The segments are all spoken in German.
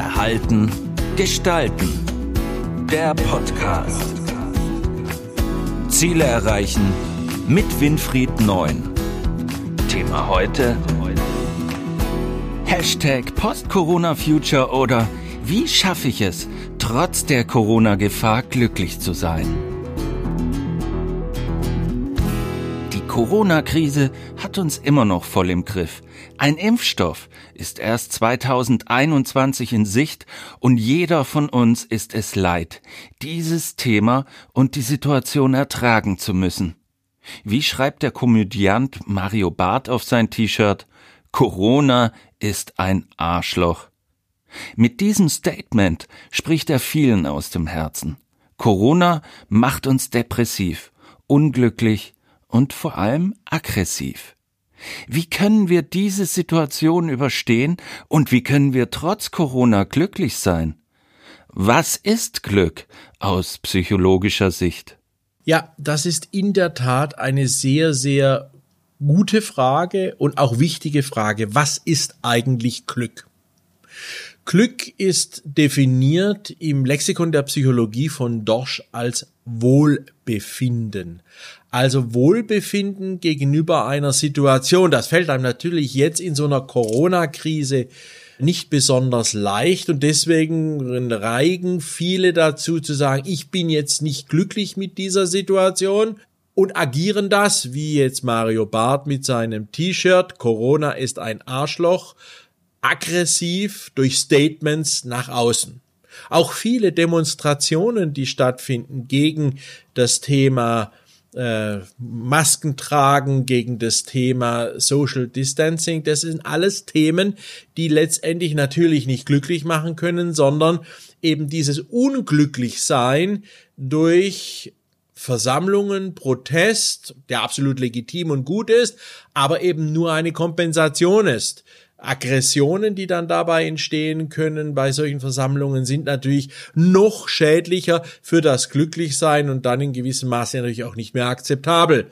Verhalten, Gestalten. Der Podcast. Ziele erreichen mit Winfried Neun. Thema heute. Hashtag Post-Corona-Future oder wie schaffe ich es, trotz der Corona-Gefahr glücklich zu sein? Corona-Krise hat uns immer noch voll im Griff. Ein Impfstoff ist erst 2021 in Sicht und jeder von uns ist es leid, dieses Thema und die Situation ertragen zu müssen. Wie schreibt der Komödiant Mario Barth auf sein T-Shirt? Corona ist ein Arschloch. Mit diesem Statement spricht er vielen aus dem Herzen. Corona macht uns depressiv, unglücklich, und vor allem aggressiv. Wie können wir diese Situation überstehen und wie können wir trotz Corona glücklich sein? Was ist Glück aus psychologischer Sicht? Ja, das ist in der Tat eine sehr, sehr gute Frage und auch wichtige Frage. Was ist eigentlich Glück? Glück ist definiert im Lexikon der Psychologie von Dorsch als Wohlbefinden. Also Wohlbefinden gegenüber einer Situation. Das fällt einem natürlich jetzt in so einer Corona-Krise nicht besonders leicht und deswegen reigen viele dazu zu sagen, ich bin jetzt nicht glücklich mit dieser Situation und agieren das, wie jetzt Mario Barth mit seinem T-Shirt, Corona ist ein Arschloch, aggressiv durch Statements nach außen. Auch viele Demonstrationen, die stattfinden gegen das Thema äh, Masken tragen, gegen das Thema Social Distancing, das sind alles Themen, die letztendlich natürlich nicht glücklich machen können, sondern eben dieses Unglücklichsein durch Versammlungen, Protest, der absolut legitim und gut ist, aber eben nur eine Kompensation ist. Aggressionen, die dann dabei entstehen können bei solchen Versammlungen, sind natürlich noch schädlicher für das Glücklichsein und dann in gewissem Maße natürlich auch nicht mehr akzeptabel.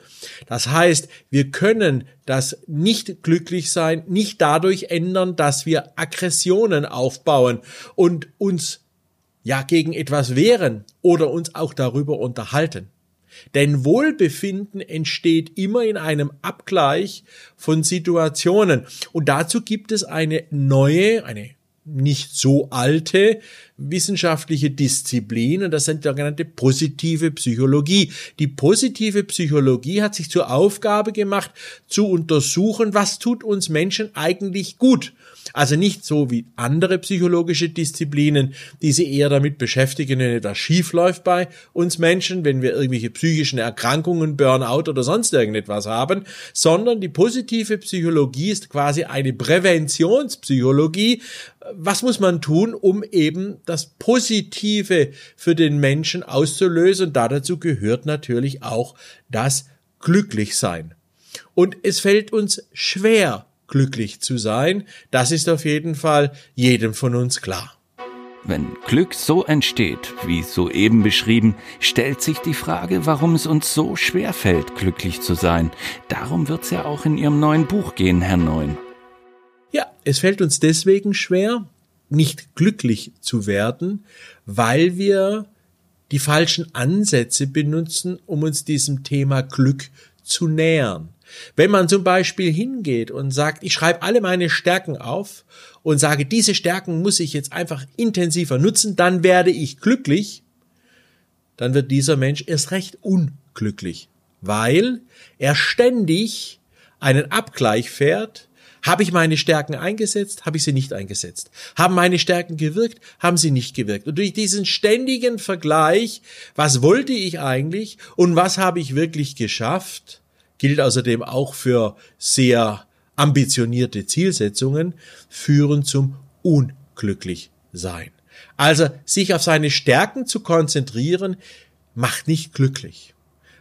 Das heißt, wir können das nicht glücklich sein nicht dadurch ändern, dass wir Aggressionen aufbauen und uns ja gegen etwas wehren oder uns auch darüber unterhalten. Denn Wohlbefinden entsteht immer in einem Abgleich von Situationen. Und dazu gibt es eine neue, eine nicht so alte wissenschaftliche Disziplin und das sind sogenannte positive Psychologie. Die positive Psychologie hat sich zur Aufgabe gemacht, zu untersuchen, was tut uns Menschen eigentlich gut. Also nicht so wie andere psychologische Disziplinen, die sich eher damit beschäftigen, wenn etwas schief läuft bei uns Menschen, wenn wir irgendwelche psychischen Erkrankungen, Burnout oder sonst irgendetwas haben, sondern die positive Psychologie ist quasi eine Präventionspsychologie. Was muss man tun, um eben das Positive für den Menschen auszulösen? Und dazu gehört natürlich auch das Glücklichsein. Und es fällt uns schwer, glücklich zu sein. Das ist auf jeden Fall jedem von uns klar. Wenn Glück so entsteht, wie soeben beschrieben, stellt sich die Frage, warum es uns so schwer fällt, glücklich zu sein. Darum wird es ja auch in Ihrem neuen Buch gehen, Herr Neun. Ja, es fällt uns deswegen schwer, nicht glücklich zu werden, weil wir die falschen Ansätze benutzen, um uns diesem Thema Glück zu nähern. Wenn man zum Beispiel hingeht und sagt, ich schreibe alle meine Stärken auf und sage, diese Stärken muss ich jetzt einfach intensiver nutzen, dann werde ich glücklich, dann wird dieser Mensch erst recht unglücklich, weil er ständig einen Abgleich fährt, habe ich meine Stärken eingesetzt? Habe ich sie nicht eingesetzt? Haben meine Stärken gewirkt? Haben sie nicht gewirkt? Und durch diesen ständigen Vergleich, was wollte ich eigentlich und was habe ich wirklich geschafft, gilt außerdem auch für sehr ambitionierte Zielsetzungen, führen zum Unglücklichsein. Also sich auf seine Stärken zu konzentrieren, macht nicht glücklich.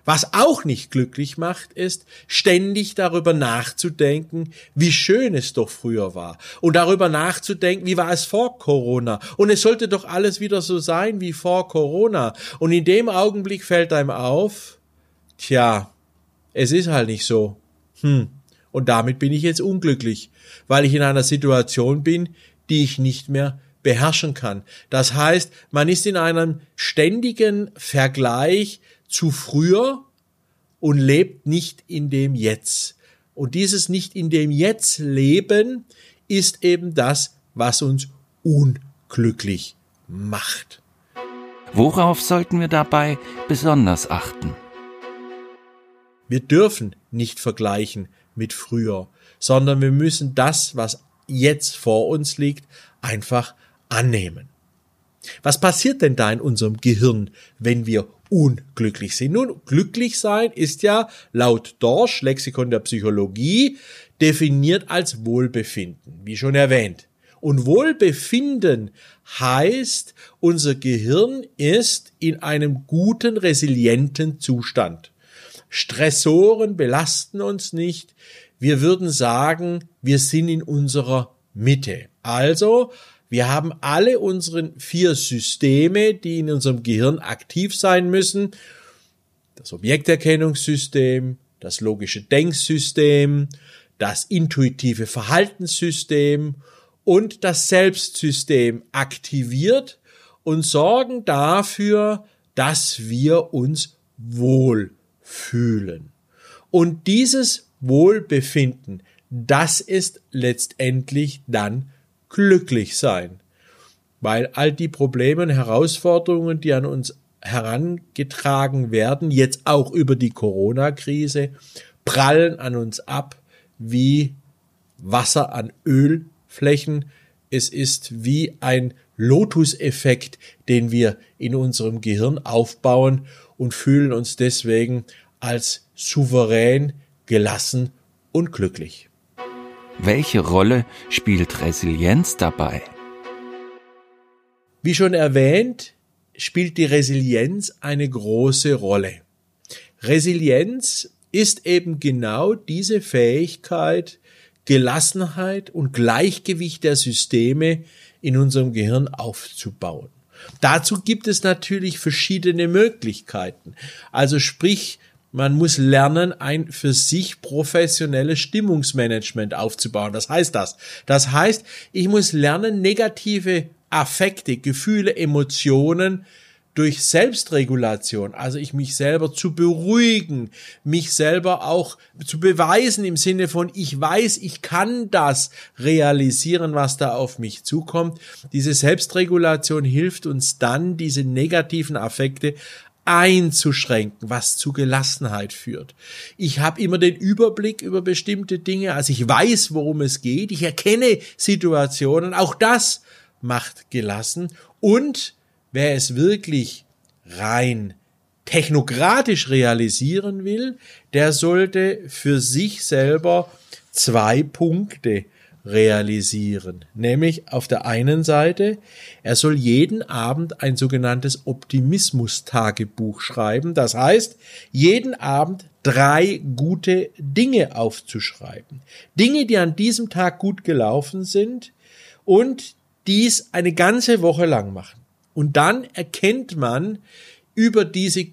Was auch nicht glücklich macht, ist, ständig darüber nachzudenken, wie schön es doch früher war. Und darüber nachzudenken, wie war es vor Corona. Und es sollte doch alles wieder so sein wie vor Corona. Und in dem Augenblick fällt einem auf, tja, es ist halt nicht so. Hm. Und damit bin ich jetzt unglücklich, weil ich in einer Situation bin, die ich nicht mehr beherrschen kann. Das heißt, man ist in einem ständigen Vergleich zu früher und lebt nicht in dem Jetzt. Und dieses nicht in dem Jetzt leben ist eben das, was uns unglücklich macht. Worauf sollten wir dabei besonders achten? Wir dürfen nicht vergleichen mit früher, sondern wir müssen das, was jetzt vor uns liegt, einfach annehmen. Was passiert denn da in unserem Gehirn, wenn wir unglücklich sind? Nun, glücklich sein ist ja laut Dorsch, Lexikon der Psychologie, definiert als Wohlbefinden, wie schon erwähnt. Und Wohlbefinden heißt, unser Gehirn ist in einem guten, resilienten Zustand. Stressoren belasten uns nicht. Wir würden sagen, wir sind in unserer Mitte. Also, wir haben alle unsere vier Systeme, die in unserem Gehirn aktiv sein müssen. Das Objekterkennungssystem, das logische Denksystem, das intuitive Verhaltenssystem und das Selbstsystem aktiviert und sorgen dafür, dass wir uns wohl fühlen. Und dieses Wohlbefinden, das ist letztendlich dann glücklich sein. Weil all die Probleme und Herausforderungen, die an uns herangetragen werden, jetzt auch über die Corona-Krise, prallen an uns ab wie Wasser an Ölflächen. Es ist wie ein Lotus-Effekt, den wir in unserem Gehirn aufbauen und fühlen uns deswegen als souverän, gelassen und glücklich. Welche Rolle spielt Resilienz dabei? Wie schon erwähnt, spielt die Resilienz eine große Rolle. Resilienz ist eben genau diese Fähigkeit, Gelassenheit und Gleichgewicht der Systeme in unserem Gehirn aufzubauen. Dazu gibt es natürlich verschiedene Möglichkeiten. Also sprich, man muss lernen, ein für sich professionelles Stimmungsmanagement aufzubauen. Das heißt das. Das heißt, ich muss lernen, negative Affekte, Gefühle, Emotionen durch Selbstregulation, also ich mich selber zu beruhigen, mich selber auch zu beweisen im Sinne von, ich weiß, ich kann das realisieren, was da auf mich zukommt. Diese Selbstregulation hilft uns dann, diese negativen Affekte einzuschränken, was zu Gelassenheit führt. Ich habe immer den Überblick über bestimmte Dinge, also ich weiß, worum es geht, ich erkenne Situationen, auch das macht gelassen. Und wer es wirklich rein technokratisch realisieren will, der sollte für sich selber zwei Punkte realisieren. Nämlich auf der einen Seite, er soll jeden Abend ein sogenanntes Optimismus-Tagebuch schreiben. Das heißt, jeden Abend drei gute Dinge aufzuschreiben. Dinge, die an diesem Tag gut gelaufen sind und dies eine ganze Woche lang machen. Und dann erkennt man über diese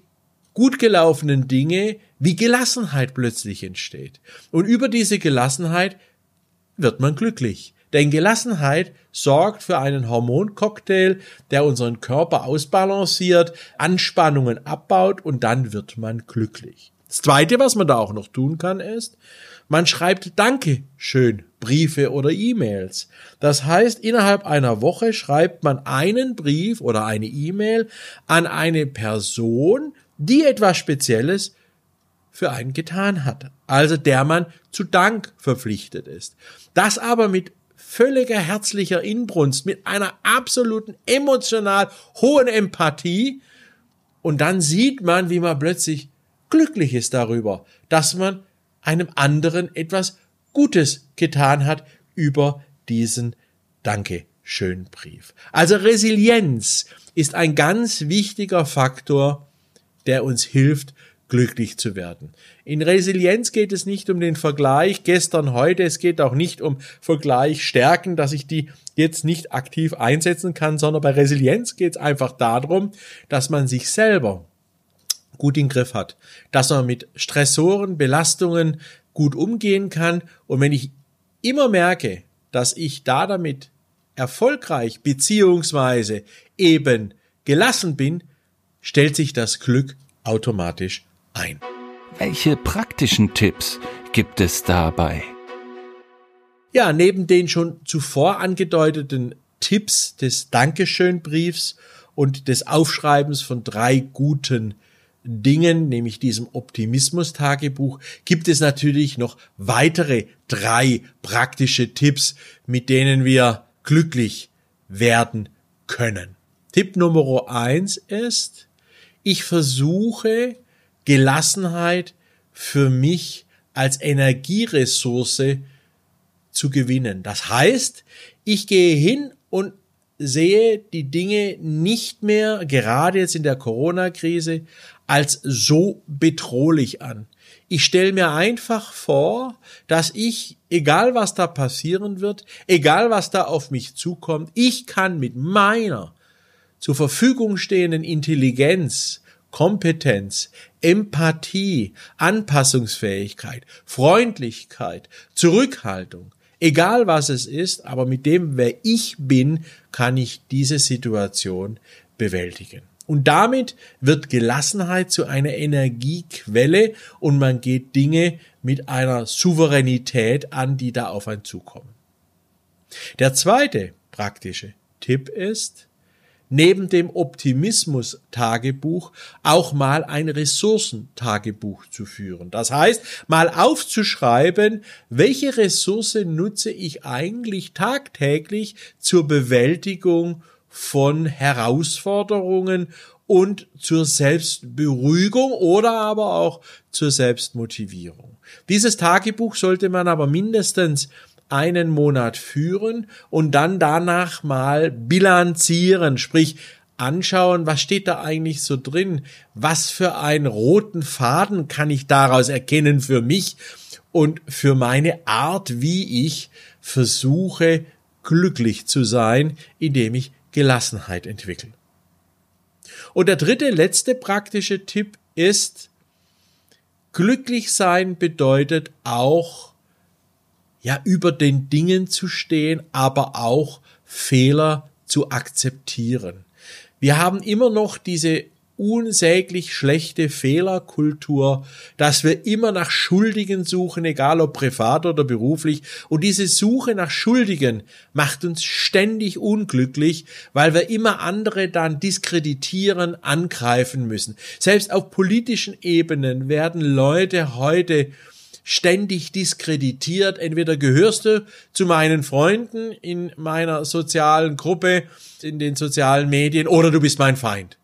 gut gelaufenen Dinge, wie Gelassenheit plötzlich entsteht. Und über diese Gelassenheit wird man glücklich. Denn Gelassenheit sorgt für einen Hormoncocktail, der unseren Körper ausbalanciert, Anspannungen abbaut und dann wird man glücklich. Das zweite, was man da auch noch tun kann, ist, man schreibt Danke schön Briefe oder E-Mails. Das heißt, innerhalb einer Woche schreibt man einen Brief oder eine E-Mail an eine Person, die etwas Spezielles für einen getan hat. Also der man zu Dank verpflichtet ist. Das aber mit völliger herzlicher Inbrunst, mit einer absoluten emotional hohen Empathie. Und dann sieht man, wie man plötzlich glücklich ist darüber, dass man einem anderen etwas Gutes getan hat über diesen Dankeschön-Brief. Also Resilienz ist ein ganz wichtiger Faktor, der uns hilft, glücklich zu werden. In Resilienz geht es nicht um den Vergleich gestern, heute, es geht auch nicht um Vergleich Stärken, dass ich die jetzt nicht aktiv einsetzen kann, sondern bei Resilienz geht es einfach darum, dass man sich selber gut in Griff hat, dass man mit Stressoren, Belastungen gut umgehen kann. Und wenn ich immer merke, dass ich da damit erfolgreich beziehungsweise eben gelassen bin, stellt sich das Glück automatisch ein. Welche praktischen Tipps gibt es dabei? Ja, neben den schon zuvor angedeuteten Tipps des Dankeschönbriefs und des Aufschreibens von drei guten Dingen, nämlich diesem Optimismus-Tagebuch, gibt es natürlich noch weitere drei praktische Tipps, mit denen wir glücklich werden können. Tipp Nummer eins ist, ich versuche Gelassenheit für mich als Energieressource zu gewinnen. Das heißt, ich gehe hin und sehe die Dinge nicht mehr, gerade jetzt in der Corona-Krise, als so bedrohlich an. Ich stelle mir einfach vor, dass ich, egal was da passieren wird, egal was da auf mich zukommt, ich kann mit meiner zur Verfügung stehenden Intelligenz, Kompetenz, Empathie, Anpassungsfähigkeit, Freundlichkeit, Zurückhaltung, egal was es ist, aber mit dem, wer ich bin, kann ich diese Situation bewältigen. Und damit wird Gelassenheit zu einer Energiequelle und man geht Dinge mit einer Souveränität an, die da auf einen zukommen. Der zweite praktische Tipp ist, neben dem Optimismus-Tagebuch auch mal ein Ressourcentagebuch zu führen. Das heißt, mal aufzuschreiben, welche Ressource nutze ich eigentlich tagtäglich zur Bewältigung von Herausforderungen und zur Selbstberuhigung oder aber auch zur Selbstmotivierung. Dieses Tagebuch sollte man aber mindestens einen Monat führen und dann danach mal bilanzieren, sprich anschauen, was steht da eigentlich so drin, was für einen roten Faden kann ich daraus erkennen für mich und für meine Art, wie ich versuche glücklich zu sein, indem ich Gelassenheit entwickle. Und der dritte, letzte praktische Tipp ist, glücklich sein bedeutet auch ja über den Dingen zu stehen, aber auch Fehler zu akzeptieren. Wir haben immer noch diese unsäglich schlechte Fehlerkultur, dass wir immer nach Schuldigen suchen, egal ob privat oder beruflich. Und diese Suche nach Schuldigen macht uns ständig unglücklich, weil wir immer andere dann diskreditieren, angreifen müssen. Selbst auf politischen Ebenen werden Leute heute ständig diskreditiert. Entweder gehörst du zu meinen Freunden in meiner sozialen Gruppe, in den sozialen Medien, oder du bist mein Feind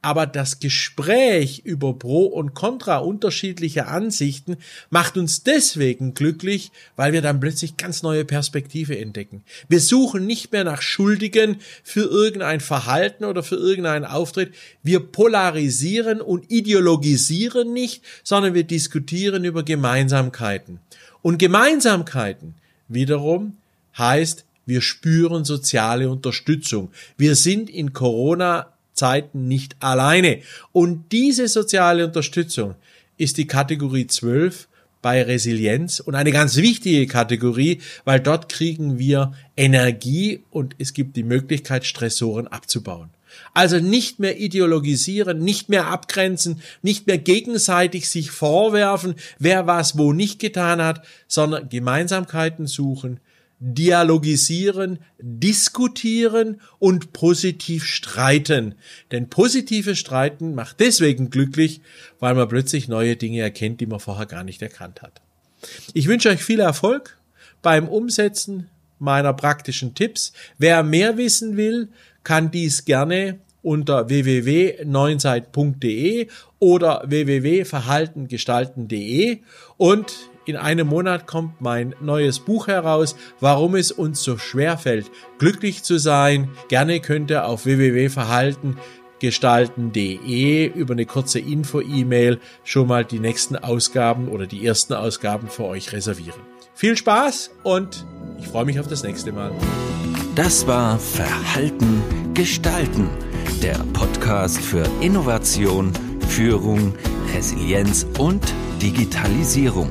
aber das Gespräch über Pro und Contra unterschiedliche Ansichten macht uns deswegen glücklich, weil wir dann plötzlich ganz neue Perspektive entdecken. Wir suchen nicht mehr nach Schuldigen für irgendein Verhalten oder für irgendeinen Auftritt. Wir polarisieren und ideologisieren nicht, sondern wir diskutieren über Gemeinsamkeiten. Und Gemeinsamkeiten wiederum heißt, wir spüren soziale Unterstützung. Wir sind in Corona Zeiten nicht alleine. Und diese soziale Unterstützung ist die Kategorie 12 bei Resilienz und eine ganz wichtige Kategorie, weil dort kriegen wir Energie und es gibt die Möglichkeit, Stressoren abzubauen. Also nicht mehr ideologisieren, nicht mehr abgrenzen, nicht mehr gegenseitig sich vorwerfen, wer was wo nicht getan hat, sondern Gemeinsamkeiten suchen, dialogisieren, diskutieren und positiv streiten. Denn positives Streiten macht deswegen glücklich, weil man plötzlich neue Dinge erkennt, die man vorher gar nicht erkannt hat. Ich wünsche euch viel Erfolg beim Umsetzen meiner praktischen Tipps. Wer mehr wissen will, kann dies gerne unter www.neunzeit.de oder www.verhaltengestalten.de und in einem Monat kommt mein neues Buch heraus, warum es uns so schwer fällt, glücklich zu sein. Gerne könnt ihr auf www.verhaltengestalten.de über eine kurze Info-E-Mail schon mal die nächsten Ausgaben oder die ersten Ausgaben für euch reservieren. Viel Spaß und ich freue mich auf das nächste Mal. Das war Verhalten gestalten, der Podcast für Innovation, Führung, Resilienz und Digitalisierung.